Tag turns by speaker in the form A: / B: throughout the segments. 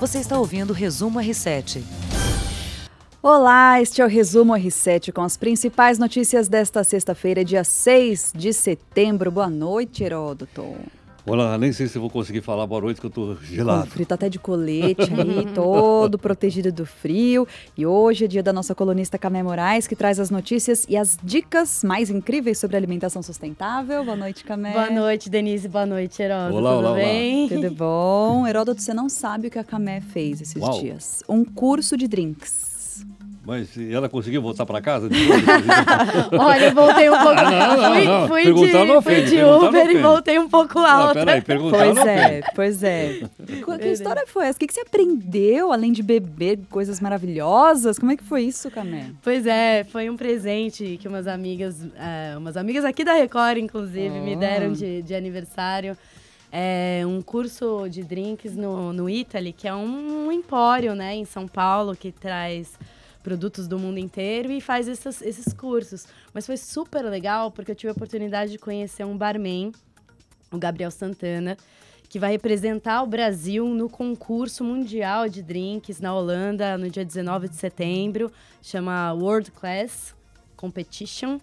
A: Você está ouvindo o Resumo R7.
B: Olá, este é o Resumo R7 com as principais notícias desta sexta-feira, dia 6 de setembro. Boa noite, Heródoto.
C: Olá, nem sei se vou conseguir falar boa noite, que eu tô gelado.
B: O frio tá até de colete aí, todo protegido do frio. E hoje é dia da nossa colunista Camé Moraes, que traz as notícias e as dicas mais incríveis sobre alimentação sustentável. Boa noite, Camé.
D: Boa noite, Denise. Boa noite, Heródoto.
C: Olá,
D: Tudo
C: olá,
D: bem?
B: Tudo bom? Heródoto, você não sabe o que a Camé fez esses
C: Uau.
B: dias. Um curso de drinks.
C: Mas ela conseguiu voltar para casa?
D: Olha, eu voltei um pouco.
C: não, não,
D: fui,
C: não.
D: fui
C: não
D: de, fui de
C: não
D: Uber e voltei um pouco
C: Não,
D: alta.
C: peraí, perguntar
B: Pois
C: não
B: é, pois é. Que, que história foi essa? O que, que você aprendeu, além de beber coisas maravilhosas? Como é que foi isso, Camé?
D: Pois é, foi um presente que umas amigas, é, umas amigas aqui da Record, inclusive, me
B: Oh.
D: deram de, de aniversário. É um curso de drinks no, no Italy, que é um empório, né, em São Paulo, que traz produtos do mundo inteiro e faz essas- esses cursos. Mas foi super legal, porque eu tive a oportunidade de conhecer um barman, o Gabriel Santana, que vai representar o Brasil no concurso mundial de drinks na Holanda no dia 19 de setembro, chama World Class Competition.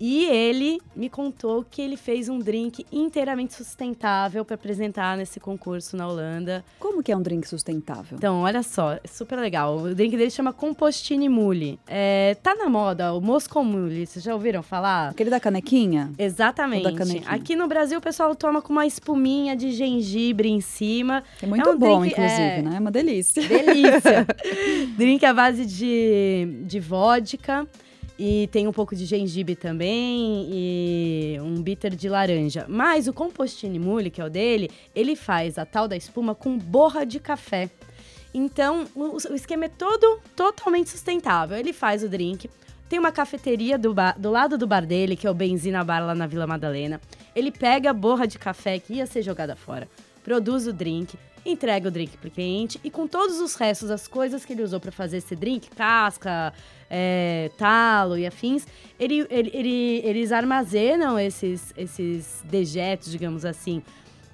D: E ele me contou que ele fez um drink inteiramente sustentável para apresentar nesse concurso na Holanda.
B: Como que é um drink sustentável?
D: Então, olha só, é super legal. O drink dele chama Compostini Mule. É, tá na moda o Moscow Mule, vocês já ouviram falar?
B: Aquele da canequinha?
D: Exatamente.
B: Da canequinha.
D: Aqui no Brasil o pessoal toma com uma espuminha de gengibre em cima.
B: É muito
D: um
B: bom,
D: drink-
B: inclusive,
D: é,
B: né? É uma delícia.
D: Delícia! drink à base de, de vodka. E tem um pouco de gengibre também e um bitter de laranja. Mas o Compostini Mule, que é o dele, ele faz a tal da espuma com borra de café. Então, o, esquema é todo totalmente sustentável. Ele faz o drink, tem uma cafeteria do, ba- do lado do bar dele, que é o Benzina Bar lá na Vila Madalena. Ele pega a borra de café que ia ser jogada fora, produz o drink, entrega o drink pro cliente e com todos os restos, as coisas que ele usou para fazer esse drink, casca, é, talo e afins, ele, ele- ele- eles armazenam esses, esses dejetos, digamos assim,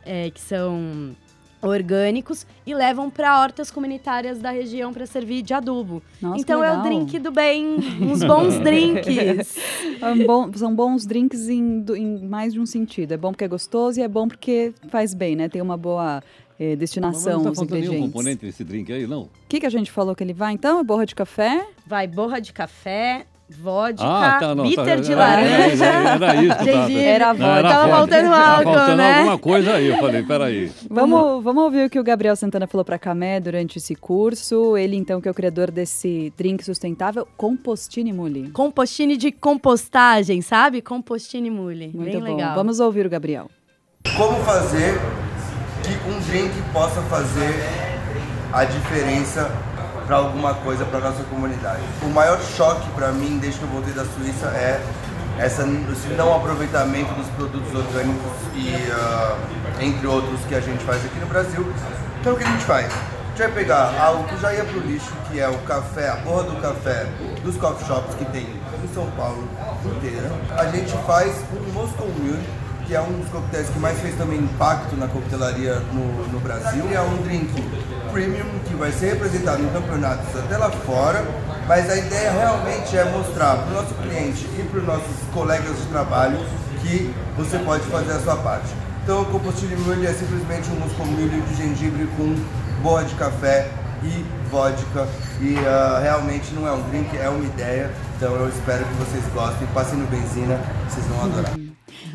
D: é, que são orgânicos e levam para hortas comunitárias da região para servir de adubo.
B: Nossa,
D: então é o drink do bem, uns bons drinks.
B: É um bom- são bons drinks em, em mais de um sentido. É bom porque é gostoso e é bom porque faz bem, né? Tem uma boa
C: Mas
B: destinação,
C: não tá
B: os
C: nenhum
B: ingredientes.
C: componente nesse drink aí, não?
B: O que, que a gente falou que ele vai, então? É borra de café?
D: Vai borra de café, vodka,
C: Ah, tá, não.
D: bitter
C: tá,
D: de laranja.
C: Era, era isso que eu tava
D: gengibre.
B: Era vodka.
D: Tava
C: vodka.
D: faltando
C: Tava
D: álcool,
C: faltando
D: né?
C: alguma coisa aí. Eu falei, peraí.
B: Vamos, vamos ouvir o que o Gabriel Santana falou para Camé durante esse curso. Ele, então, que é o criador desse drink sustentável, Compostini Muli.
D: Compostine de compostagem, sabe? Compostine mule.
B: Muito
D: Bem
B: bom.
D: legal.
B: Vamos ouvir o Gabriel.
E: Como fazer que um drink possa fazer a diferença para alguma coisa para nossa comunidade? O maior choque para mim desde que eu voltei da Suíça é essa, esse não aproveitamento dos produtos orgânicos e ah, entre outros que a gente faz aqui no Brasil. Então o que a gente faz? A gente vai pegar algo que já ia pro lixo, que é o café, a porra do café dos coffee shops que tem em São Paulo inteira. A gente faz um Moscow Mule, que é um dos coquetéis que mais fez também impacto na coquetelaria no, no Brasil. É um drink premium que vai ser representado em campeonatos até lá fora, mas a ideia realmente é mostrar para o nosso cliente e para os nossos colegas de trabalho que você pode fazer a sua parte. Então o Compostile Mule é simplesmente um Moscow Mule de gengibre com borra de café e vodka e ah, realmente não é um drink, é uma ideia. Então eu espero que vocês gostem, passem no benzina, vocês vão adorar.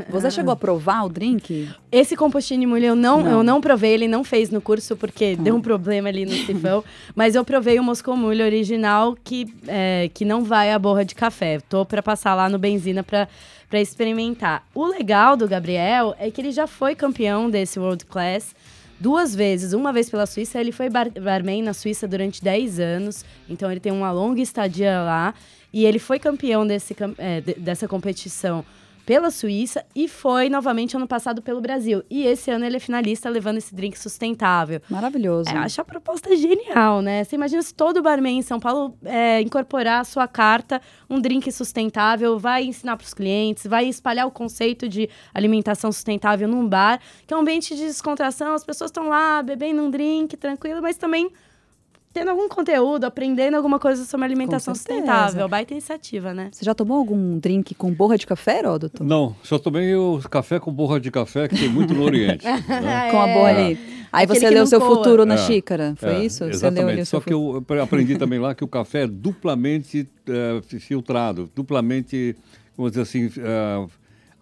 B: Você chegou a provar o drink?
D: Esse compostine mulher eu não,
B: Não.
D: eu não provei, ele não fez no curso porque deu um problema ali no sifão. mas eu provei o Moscou Mule original que, é, que não vai a borra de café. Tô pra passar lá no Benzina pra, pra experimentar. O legal do Gabriel é que ele já foi campeão desse World Class duas vezes. Uma vez pela Suíça, ele foi bar barman na Suíça durante 10 anos. Então ele tem uma longa estadia lá. E ele foi campeão desse, é, de- dessa competição pela Suíça e foi novamente ano passado pelo Brasil. E esse ano ele é finalista levando esse drink sustentável.
B: Maravilhoso.
D: É, acho a proposta genial, né? Você imagina se todo barman em São Paulo é, incorporar à sua carta um drink sustentável, vai ensinar para os clientes, vai espalhar o conceito de alimentação sustentável num bar, que é um ambiente de descontração, as pessoas estão lá bebendo um drink tranquilo, mas também tendo algum conteúdo, aprendendo alguma coisa sobre alimentação sustentável. Baita iniciativa, né?
B: Você já tomou algum drink com borra de café, Heródoto?
C: Não, só tomei o café com borra de café, que tem muito no Oriente. né?
B: Com a borra ali. Aí
D: Aquele
B: você
D: que
B: leu seu
D: coa.
B: futuro na
C: É,
B: xícara, foi
C: É,
B: isso? Você leu
C: Exatamente.
B: ali o
C: Só que eu aprendi também lá que o café é duplamente eh, filtrado, duplamente, vamos dizer assim, eh,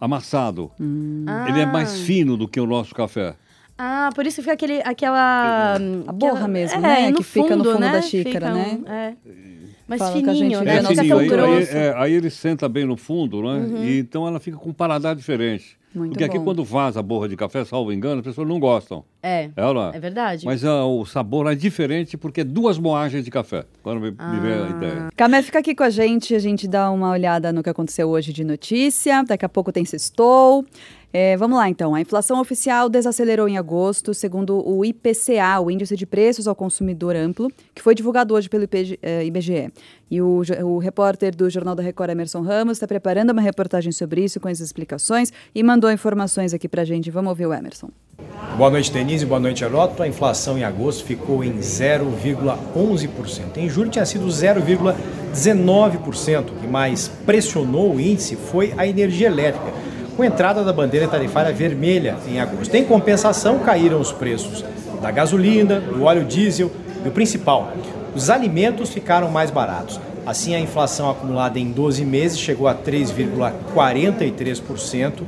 C: amassado. Ele é mais fino do que o nosso café.
D: Ah, por isso fica aquele, aquela...
B: A borra
D: aquela-
B: mesmo,
D: é,
B: né?
D: no
B: Que fica no fundo
D: né?
B: da xícara,
D: Fica
B: né?
D: é.
B: Fala a
D: fininho,
B: gente
D: né?
C: É
D: Não fica
C: fininho,
D: tão
C: aí, aí,
D: grosso.
C: é, aí ele senta bem no fundo, né? E então ela fica com um paladar diferente.
B: Muito
C: Porque aqui
B: bom.
C: quando vaza a borra de café, salvo engano, as pessoas não gostam.
D: É,
C: É, ou não
D: é verdade.
C: Mas ah, o sabor é diferente porque é duas moagens de café. Agora me, me vê
D: Ah.
C: a ideia.
B: Camé, fica aqui com a gente, a gente dá uma olhada no que aconteceu hoje de notícia. Daqui a pouco tem sextou. É, vamos lá, então. A inflação oficial desacelerou em agosto, segundo o IPCA, o Índice de Preços ao Consumidor Amplo, que foi divulgado hoje pelo IBGE. E o, o repórter do Jornal da Record, Emerson Ramos, está preparando uma reportagem sobre isso, com as explicações, e mandou informações aqui pra gente. Vamos ouvir o Emerson.
F: Boa noite, Denise. Boa noite, Heroto. A inflação em agosto ficou em 0,11%. Em julho tinha sido 0,19%. O que mais pressionou o índice foi a energia elétrica, com a entrada da bandeira tarifária vermelha em agosto. Em compensação, caíram os preços da gasolina, do óleo diesel e o principal, os alimentos ficaram mais baratos. Assim, a inflação acumulada em 12 meses chegou a 3,43%,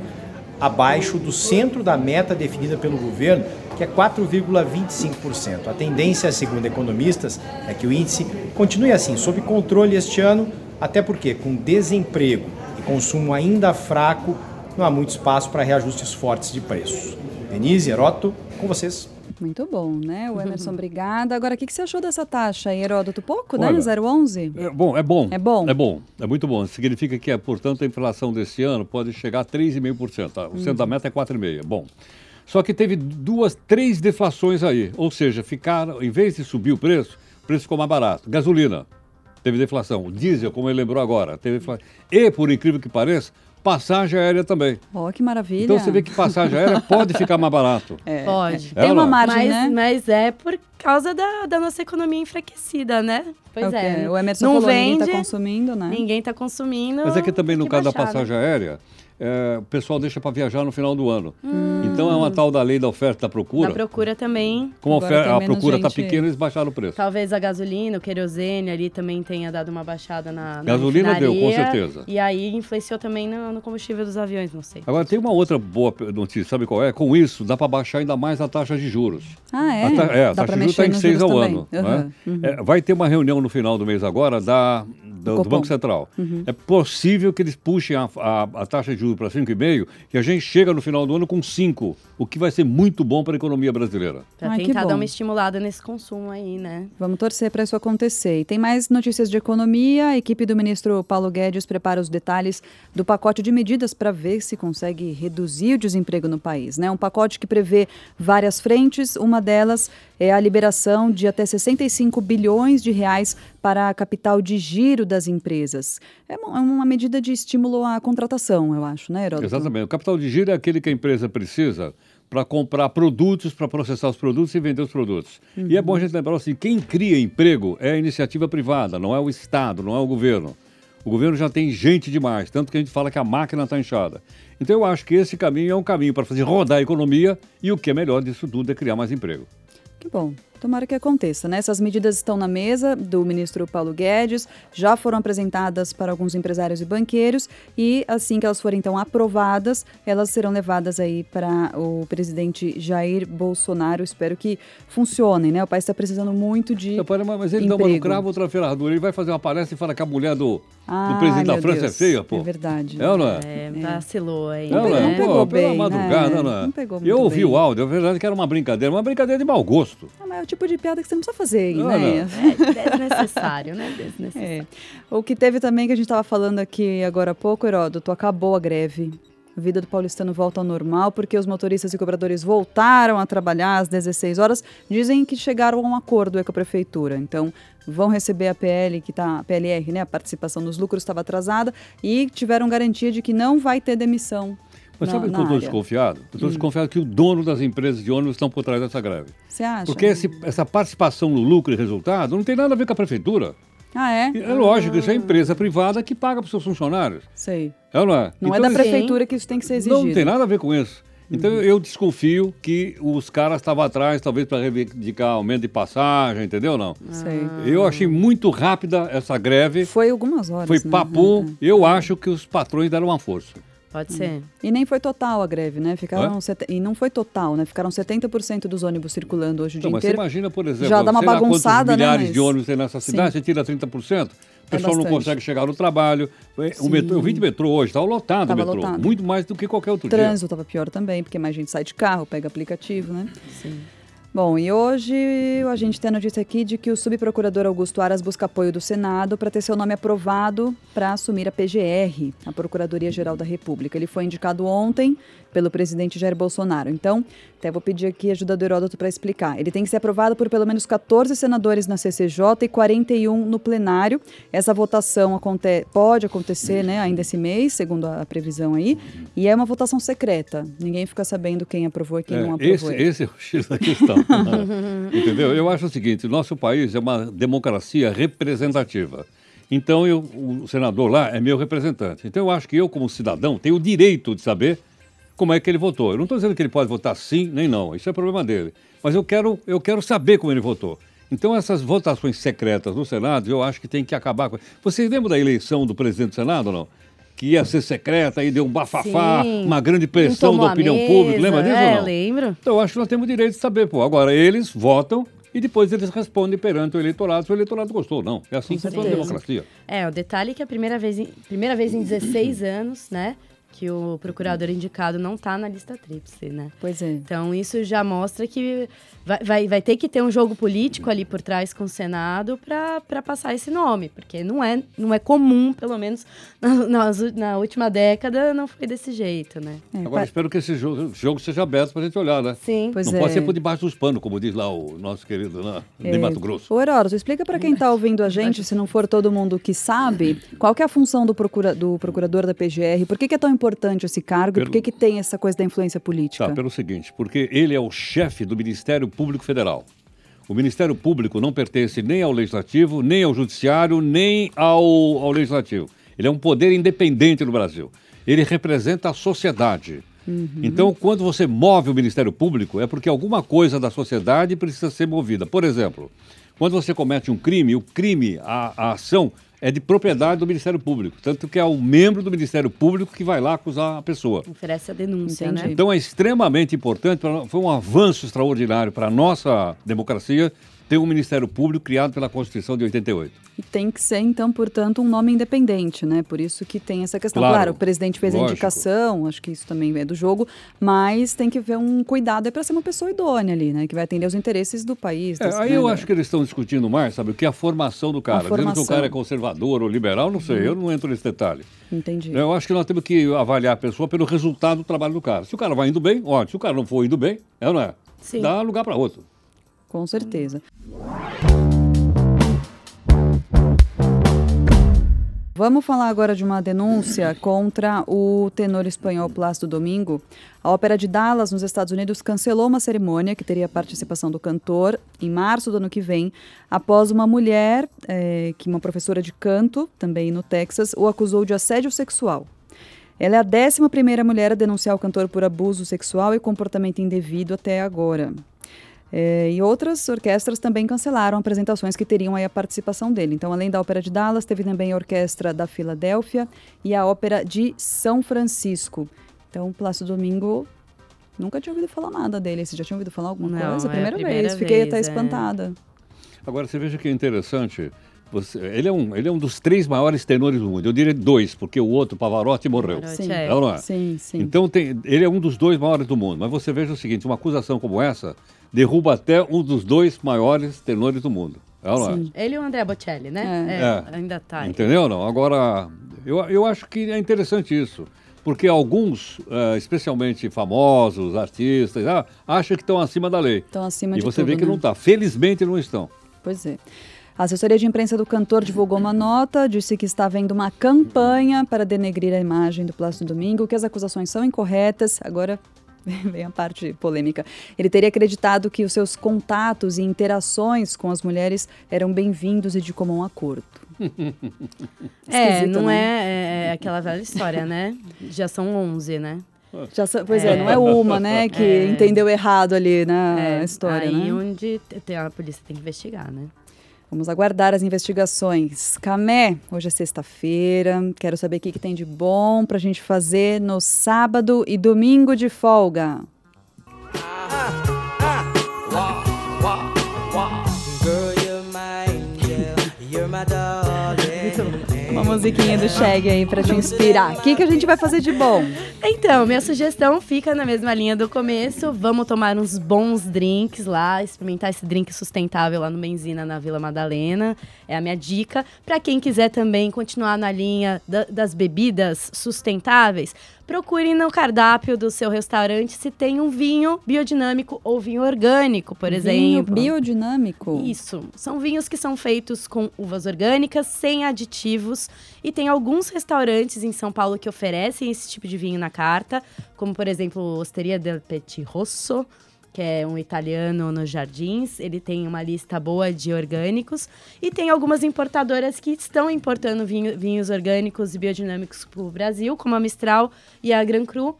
F: abaixo do centro da meta definida pelo governo, que é 4,25%. A tendência, segundo economistas, é que o índice continue assim, sob controle este ano, até porque, com desemprego e consumo ainda fraco, não há muito espaço para reajustes fortes de preços. Denise, Heroto, com vocês.
B: Muito bom, né? O Emerson, obrigada. Agora, o que, que você achou dessa taxa aí, Heródoto? Pouco, né?
C: Olha,
B: 0,11?
C: É bom, é bom.
B: É bom?
C: É bom, é muito bom. Significa que, portanto, a inflação desse ano pode chegar a 3,5%. tá? O centro da meta é 4,5%. Bom. Só que teve duas, três deflações aí. Ou seja, ficaram, em vez de subir o preço, o preço ficou mais barato. Gasolina, teve deflação. O diesel, como ele lembrou agora, teve deflação. E, por incrível que pareça, passagem aérea também.
B: Ó, que maravilha.
C: Então você vê que passagem aérea pode ficar mais barato.
B: É,
D: Pode.
B: é. Tem uma
C: Ela-
B: margem,
D: mas,
B: né?
D: mas é por causa da, da nossa economia enfraquecida, né? Pois
B: o que
D: é.
B: O Emerson
D: não
B: falou,
D: vende,
B: ninguém tá consumindo, né?
D: ninguém tá consumindo.
C: Mas é que também no caso da
D: né?
C: passagem aérea, é, o pessoal deixa para viajar no final do ano. Então é uma tal da lei da oferta e da procura.
D: Da procura também.
C: Como a, a procura está pequena, eles baixaram o preço.
D: Talvez a gasolina, o querosene ali também tenha dado uma baixada na, na
C: Gasolina deu, com certeza.
D: E aí influenciou também no, no combustível dos aviões, não sei.
C: Agora tem uma outra boa notícia, sabe qual é? Com isso, dá para baixar ainda mais a taxa de juros.
B: Ah, é?
C: A, ta- é, a taxa de juros está em
B: nos
C: 6
B: juros
C: ao
B: também.
C: ano.
B: Aham,
C: né?
B: uhum.
C: É, vai ter uma reunião no final do mês agora da, do, do. Banco Central.
B: Uhum.
C: É possível que eles puxem a, a, a taxa de juros para 5,5% e a gente chega no final do ano com 5%, o que vai ser muito bom para a economia brasileira.
B: Que
D: tentar dar uma estimulada nesse consumo aí, né?
B: Vamos torcer para isso acontecer. E tem mais notícias de economia. A equipe do ministro Paulo Guedes prepara os detalhes do pacote de medidas para ver se consegue reduzir o desemprego no país. Né? Um pacote que prevê várias frentes. Uma delas é a liberação de até 65 bilhões de reais para a capital de giro das empresas. É uma, é uma medida de estímulo à contratação, eu acho, né, Heródoto?
C: Exatamente. O capital de giro é aquele que a empresa precisa para comprar produtos, para processar os produtos e vender os produtos. E é bom a gente lembrar assim, quem cria emprego é a iniciativa privada, não é o Estado, não é o governo. O governo já tem gente demais, tanto que a gente fala que a máquina está inchada. Então eu acho que esse caminho é um caminho para fazer rodar a economia e o que é melhor disso tudo é criar mais emprego.
B: Que bom. Tomara que aconteça, né? Essas medidas estão na mesa do ministro Paulo Guedes, já foram apresentadas para alguns empresários e banqueiros e assim que elas forem então aprovadas, elas serão levadas aí para o presidente Jair Bolsonaro. Espero que funcionem, né? O país está precisando muito de
C: pera, mas ele dá uma no
B: emprego.
C: cravo, outra ferradura. Ele vai fazer uma palestra e fala que a mulher do, do
B: Ai,
C: presidente da França
B: Deus.
C: é feia, pô.
B: É verdade.
C: É ou não é?
D: É, vacilou aí.
C: Não,
B: Não
C: não,
B: pegou-
C: é?
B: não pegou
C: Pô, pela
B: bem,
C: madrugada,
B: né?
C: não é?
B: Não pegou muito
C: Eu ouvi
B: bem.
C: o áudio, é verdade que era uma brincadeira, uma brincadeira de mau gosto.
B: Ah, mas é o tipo de piada que você não precisa fazer,
C: Não,
B: né?
D: É desnecessário, né? Desnecessário.
B: É. O que teve também que a gente estava falando aqui agora há pouco, Heródoto, acabou a greve. A vida do paulistano volta ao normal porque os motoristas e cobradores voltaram a trabalhar às 16 horas. Dizem que chegaram a um acordo com a prefeitura. Então, vão receber a PL, que tá, a PLR, né? A participação dos lucros estava atrasada e tiveram garantia de que não vai ter demissão.
C: Mas
B: na-
C: sabe que eu estou desconfiado? Eu estou desconfiado que o dono das empresas de ônibus estão por trás dessa greve.
B: Você acha?
C: Porque esse- essa participação no lucro e resultado não tem nada a ver com a prefeitura.
B: Ah, é?
C: É lógico, isso é empresa privada que paga para os seus funcionários.
B: Sei.
C: É ou não é?
B: Não é
C: Então,
B: da
C: eles-
B: prefeitura que isso tem que ser exigido.
C: Não tem nada a ver com isso. Então eu desconfio que os caras estavam atrás, talvez para reivindicar aumento de passagem, entendeu ou não?
B: Sei.
C: Eu achei muito rápida essa greve.
B: Foi algumas horas.
C: Foi
B: né?
C: papum.
B: Uhum.
C: Eu acho que os patrões deram uma força.
D: Pode ser.
B: E nem foi total a greve, né? Ficaram
C: Hã?
B: sete- E não foi total, né? Ficaram 70% dos ônibus circulando hoje o
C: Então,
B: dia
C: mas você
B: inteiro.
C: imagina, por exemplo,
B: Já dá uma
C: lá
B: bagunçada, né,
C: milhares
B: mas-
C: de ônibus tem nessa cidade,
B: Sim.
C: você tira 30%, o
B: É
C: pessoal não
B: bastante.
C: consegue chegar no trabalho. O metrô, eu vim de metrô hoje, estava lotado
B: Tava
C: o metrô.
B: lotado.
C: Muito mais do que qualquer outro
B: O
C: dia.
B: trânsito estava pior também, porque mais gente sai de carro, pega aplicativo, né? Sim. Bom, e hoje a gente tem a notícia aqui de que o subprocurador Augusto Aras busca apoio do Senado para ter seu nome aprovado para assumir a PGR, a Procuradoria-Geral da República. Ele foi indicado ontem pelo presidente Jair Bolsonaro. Então, até vou pedir aqui a ajuda do Heródoto para explicar. Ele tem que ser aprovado por pelo menos 14 senadores na CCJ e 41 no plenário. Essa votação aconte pode acontecer né, ainda esse mês, segundo a previsão aí, e é uma votação secreta. Ninguém fica sabendo quem aprovou e quem
C: É,
B: não aprovou.
C: esse, esse é o X da questão. Entendeu? Eu acho o seguinte: nosso país é uma democracia representativa. Então, eu, o senador lá é meu representante. Então, eu acho que eu, como cidadão, tenho o direito de saber como é que ele votou. Eu não estou dizendo que ele pode votar sim nem não, isso é problema dele. Mas eu quero, eu quero saber como ele votou. Então, essas votações secretas no Senado, eu acho que tem que acabar com. Vocês lembram da eleição do presidente do Senado ou não? Que ia ser secreta, aí deu um bafafá,
D: Sim.
C: uma grande pressão da opinião
D: mesa,
C: pública. Lembra disso
D: é, lembro.
C: Então, eu acho que nós temos o direito de saber, pô. Agora, eles votam e depois eles respondem perante o eleitorado se o eleitorado gostou ou não. É assim que funciona a democracia.
D: É, o detalhe é que a primeira vez em, primeira vez em 16 anos, né? Que o procurador indicado não tá na lista tríplice, né?
B: Pois é.
D: Então, isso já mostra que vai, vai, vai ter que ter um jogo político ali por trás com o Senado para passar esse nome, porque não é, não é comum, pelo menos na, nas- na última década, não foi desse jeito, né?
B: É,
C: Agora,
B: pa-
C: espero que esse jogo, jogo seja aberto para a gente olhar, né?
D: Sim.
B: Pois
C: não
B: é.
C: pode ser por debaixo dos panos, como diz lá o nosso querido né, de
B: É,
C: Mato Grosso.
B: Ô, Heródoto, explica para quem está ouvindo a gente, se não for todo mundo que sabe, qual que é a função do, procura- do procurador da PGR? Por que, que é tão importante esse cargo e
C: Pelo-
B: por que, que tem essa coisa da influência política?
C: Tá, pelo seguinte, porque ele é o chefe do Ministério Público Federal. O Ministério Público não pertence nem ao Legislativo, nem ao Judiciário, nem ao, ao Legislativo. Ele é um poder independente no Brasil. Ele representa a sociedade. Então, quando você move o Ministério Público, é porque alguma coisa da sociedade precisa ser movida. Por exemplo, quando você comete um crime, o crime, a, a ação, é de propriedade do Ministério Público. Tanto que é o membro do Ministério Público que vai lá acusar a pessoa.
D: Oferece a denúncia,
B: Entendi.
D: né?
C: Então é extremamente importante, foi um avanço extraordinário para a nossa democracia ter um Ministério Público criado pela Constituição de 88.
B: E tem que ser, então, portanto, um nome independente, né? Por isso que tem essa questão.
C: Claro,
B: Claro, o presidente fez a
C: lógico.
B: indicação, acho que isso também é do jogo, mas tem que ver um cuidado para ser uma pessoa idônea ali, né? Que vai atender aos interesses do país.
C: É, aí eu acho que eles estão discutindo mais, sabe, o que é a formação do cara. Dizendo que o
B: formação.
C: cara é conservador ou liberal, não sei, eu não entro nesse detalhe.
B: Entendi.
C: Eu acho que nós temos que avaliar a pessoa pelo resultado do trabalho do cara. Se o cara vai indo bem, ótimo. Se o cara não for indo bem, é ou não é?
D: Sim.
C: Dá lugar para outro.
B: Com certeza. Vamos falar agora de uma denúncia contra o tenor espanhol Plácido Domingo. A Ópera de Dallas, nos Estados Unidos, cancelou uma cerimônia que teria a participação do cantor em março do ano que vem, após uma mulher, eh, que uma professora de canto, também no Texas, o acusou de assédio sexual. Ela é a 11 primeira mulher a denunciar o cantor por abuso sexual e comportamento indevido até agora. É, e outras orquestras também cancelaram apresentações que teriam aí a participação dele. Então, além da Ópera de Dallas, teve também a Orquestra da Filadélfia e a Ópera de São Francisco. Então, Plácido Domingo, nunca tinha ouvido falar nada dele. Você já tinha ouvido falar alguma
D: Não,
B: coisa?
D: é a
B: Primeira,
D: primeira
B: vez. Fiquei
D: vez,
B: até
D: é.
B: espantada.
C: Agora, você veja que é interessante, você- ele, é um, ele é um dos três maiores tenores do mundo. Eu diria dois, porque o outro, Pavarotti, morreu.
D: Pavarotti,
B: Sim.
D: é.
C: É é?
B: Sim, sim.
C: Então tem, ele é um dos dois maiores do mundo. Mas você veja o seguinte: uma acusação como essa derruba até um dos dois maiores tenores do mundo. É é?
B: Sim.
D: Ele e o André Bocelli, né?
C: É.
D: É, Ainda tá.
C: Entendeu ou não? Agora, eu, eu acho que é interessante isso. Porque alguns, especialmente famosos, artistas, ah, acham que estão acima da lei.
B: Estão acima
C: e
B: de
C: você
B: tudo,
C: vê que
B: né?
C: não está. Felizmente não estão.
B: Pois é. A assessoria de imprensa do cantor divulgou uma nota, disse que está havendo uma campanha para denegrir a imagem do Plácido Domingo, que as acusações são incorretas. Agora vem a parte polêmica. Ele teria acreditado que os seus contatos e interações com as mulheres eram bem-vindos e de comum acordo.
D: É, não
B: né?
D: é, é aquela velha história, né? Já são 11, né?
B: Já, pois é.
D: É.
B: não é uma, né, que
D: É.
B: entendeu errado ali na
D: É,
B: história,
D: aí
B: né?
D: onde te- te- a polícia tem que investigar, né?
B: Vamos aguardar as investigações. Camé, hoje é sexta-feira. Quero saber o que, que tem de bom pra gente fazer no sábado e domingo de folga. Uma musiquinha do Shag aí pra te inspirar. O que, que a gente vai fazer de bom?
D: Então, minha sugestão fica na mesma linha do começo. Vamos tomar uns bons drinks lá, experimentar esse drink sustentável lá no Benzina, na Vila Madalena. É a minha dica. Para quem quiser também continuar na linha da- das bebidas sustentáveis, procure no cardápio do seu restaurante se tem um vinho biodinâmico ou vinho orgânico, por
B: Vinho
D: exemplo.
B: biodinâmico.
D: Isso. São vinhos que são feitos com uvas orgânicas, sem aditivos. E tem alguns restaurantes em São Paulo que oferecem esse tipo de vinho na carta, como por exemplo Osteria del Petit Rosso, que é um italiano nos Jardins. Ele tem uma lista boa de orgânicos. E tem algumas importadoras que estão importando vinho- vinhos orgânicos e biodinâmicos para o Brasil, como a Mistral e a Gran Cru.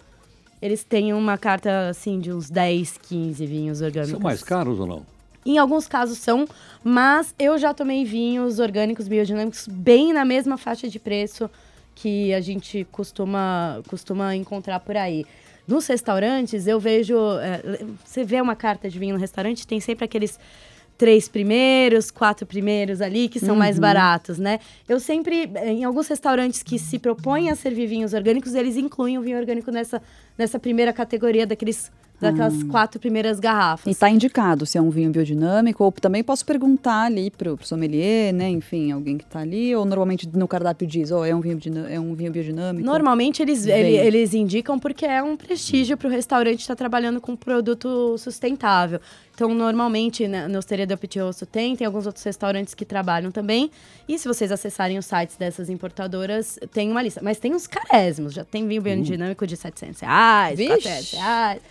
D: Eles têm uma carta assim de uns 10, 15 vinhos orgânicos.
C: São mais caros ou não?
D: Em alguns casos são, mas eu já tomei vinhos orgânicos biodinâmicos bem na mesma faixa de preço que a gente costuma, costuma encontrar por aí. Nos restaurantes, eu vejo. é, você vê uma carta de vinho no restaurante, tem sempre aqueles três primeiros, quatro primeiros ali, que são mais baratos, né? Eu sempre, em alguns restaurantes que se propõem a servir vinhos orgânicos, eles incluem o vinho orgânico nessa, nessa primeira categoria daqueles, daquelas quatro primeiras garrafas.
B: E tá indicado se é um vinho biodinâmico, ou também posso perguntar ali pro, pro sommelier, né? Enfim, alguém que tá ali, ou normalmente no cardápio diz, ó, é um vinho, é um vinho biodinâmico.
D: Normalmente eles, ele- eles indicam porque é um prestígio para o restaurante estar trabalhando com produto sustentável. Então, normalmente, na, na Osteria do Petit Rosso tem, tem alguns outros restaurantes que trabalham também. E se vocês acessarem os sites dessas importadoras, tem uma lista. Mas tem uns carésimos, já tem vinho biodinâmico de 700 reais,
B: Vixe.
D: 400 reais.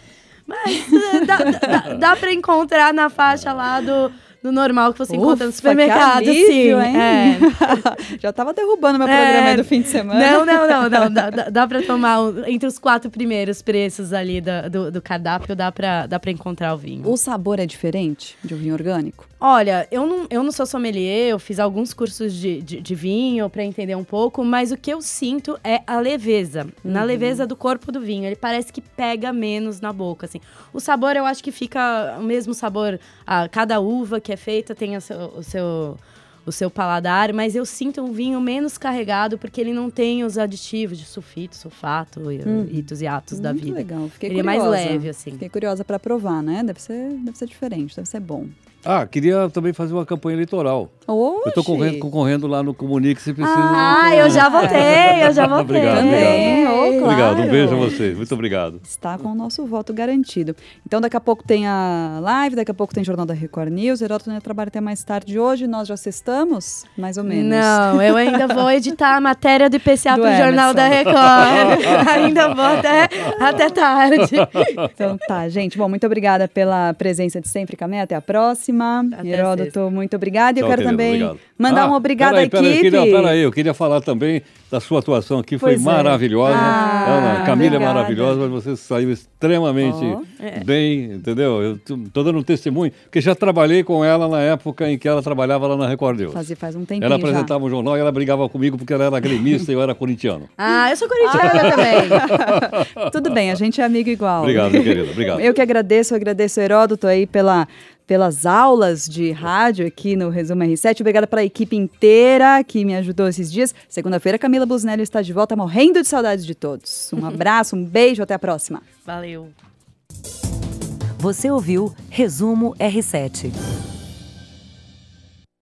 D: Mas eh, dá, dá, dá para encontrar na faixa lá do, do normal que você encontra no
B: Ufa,
D: supermercado,
B: que alívio,
D: sim.
B: hein?
D: É.
B: Já tava derrubando meu
D: É.
B: programa aí do fim de semana.
D: Não, não, não, não. Dá, dá, pra tomar entre os quatro primeiros preços ali da- do, do cardápio, dá pra, dá pra encontrar o vinho.
B: O sabor é diferente de um vinho orgânico?
D: Olha, eu não, eu não sou sommelier, eu fiz alguns cursos de, de, de vinho pra entender um pouco, mas o que eu sinto é a leveza. Na leveza do corpo do vinho. Ele parece que pega menos na boca, assim. O sabor, eu acho que fica o mesmo sabor. A, cada uva que é feita tem o seu, o seu, o seu paladar, mas eu sinto um vinho menos carregado porque ele não tem os aditivos de sulfito, sulfato, e itos e atos da
B: Muito
D: vida.
B: legal, fiquei
D: Ele é
B: curiosa.
D: mais leve, assim.
B: Fiquei curiosa pra provar, né? Deve ser, deve ser diferente, deve ser bom.
C: Ah, queria também fazer uma campanha eleitoral. Eu estou
B: Oxi!
C: concorrendo, concorrendo lá no Comunique se precisa.
D: Ah, eu já votei, eu já votei.
C: Obrigado,
B: Também,
C: obrigado.
B: oh, claro.
C: Obrigado, um beijo a vocês. Muito obrigado.
B: Está com o nosso voto garantido. Então, daqui a pouco tem a live, daqui a pouco tem Jornal da Record News. Heródoto ainda trabalha até mais tarde hoje. Nós já sextamos, mais ou menos.
D: Não, eu ainda vou editar a matéria do IPCA
B: Do
D: pro Jornal da. Record. ainda vou até, até tarde.
B: Então tá, gente. Bom, muito obrigada pela presença de sempre, Camé. Até a próxima.
D: Até
B: Heródoto,
D: sexta.
B: muito obrigada. E eu
C: Tchau,
B: quero
C: querido,
B: também
C: obrigado.
B: mandar
C: Ah,
B: um obrigado
C: peraí,
B: à
C: peraí,
B: equipe.
C: Eu queria, peraí, eu queria falar também da sua atuação aqui, foi
B: Pois é.
C: maravilhosa.
B: Ah,
C: Ana, Camila
B: obrigada.
C: é maravilhosa, mas você saiu extremamente
B: Ó,
C: bem, entendeu? Eu estou dando um testemunho, porque já trabalhei com ela na época em que ela trabalhava lá na Record News.
B: Faz, faz um tempinho
C: Ela
B: já.
C: apresentava um jornal e ela brigava comigo porque ela era gremista e eu era corintiano.
D: Ah, eu sou corintiana também.
B: Tudo bem, a gente é amigo igual.
C: Obrigado, meu querido, obrigado.
B: Eu que agradeço, eu agradeço o Heródoto aí pela, pelas aulas de rádio aqui no Resumo R7. Obrigada para a equipe inteira que me ajudou esses dias. Segunda-feira, Camila Busnelli está de volta, morrendo de saudades de todos. Um abraço, um beijo, até a próxima.
D: Valeu.
A: Você ouviu Resumo R7.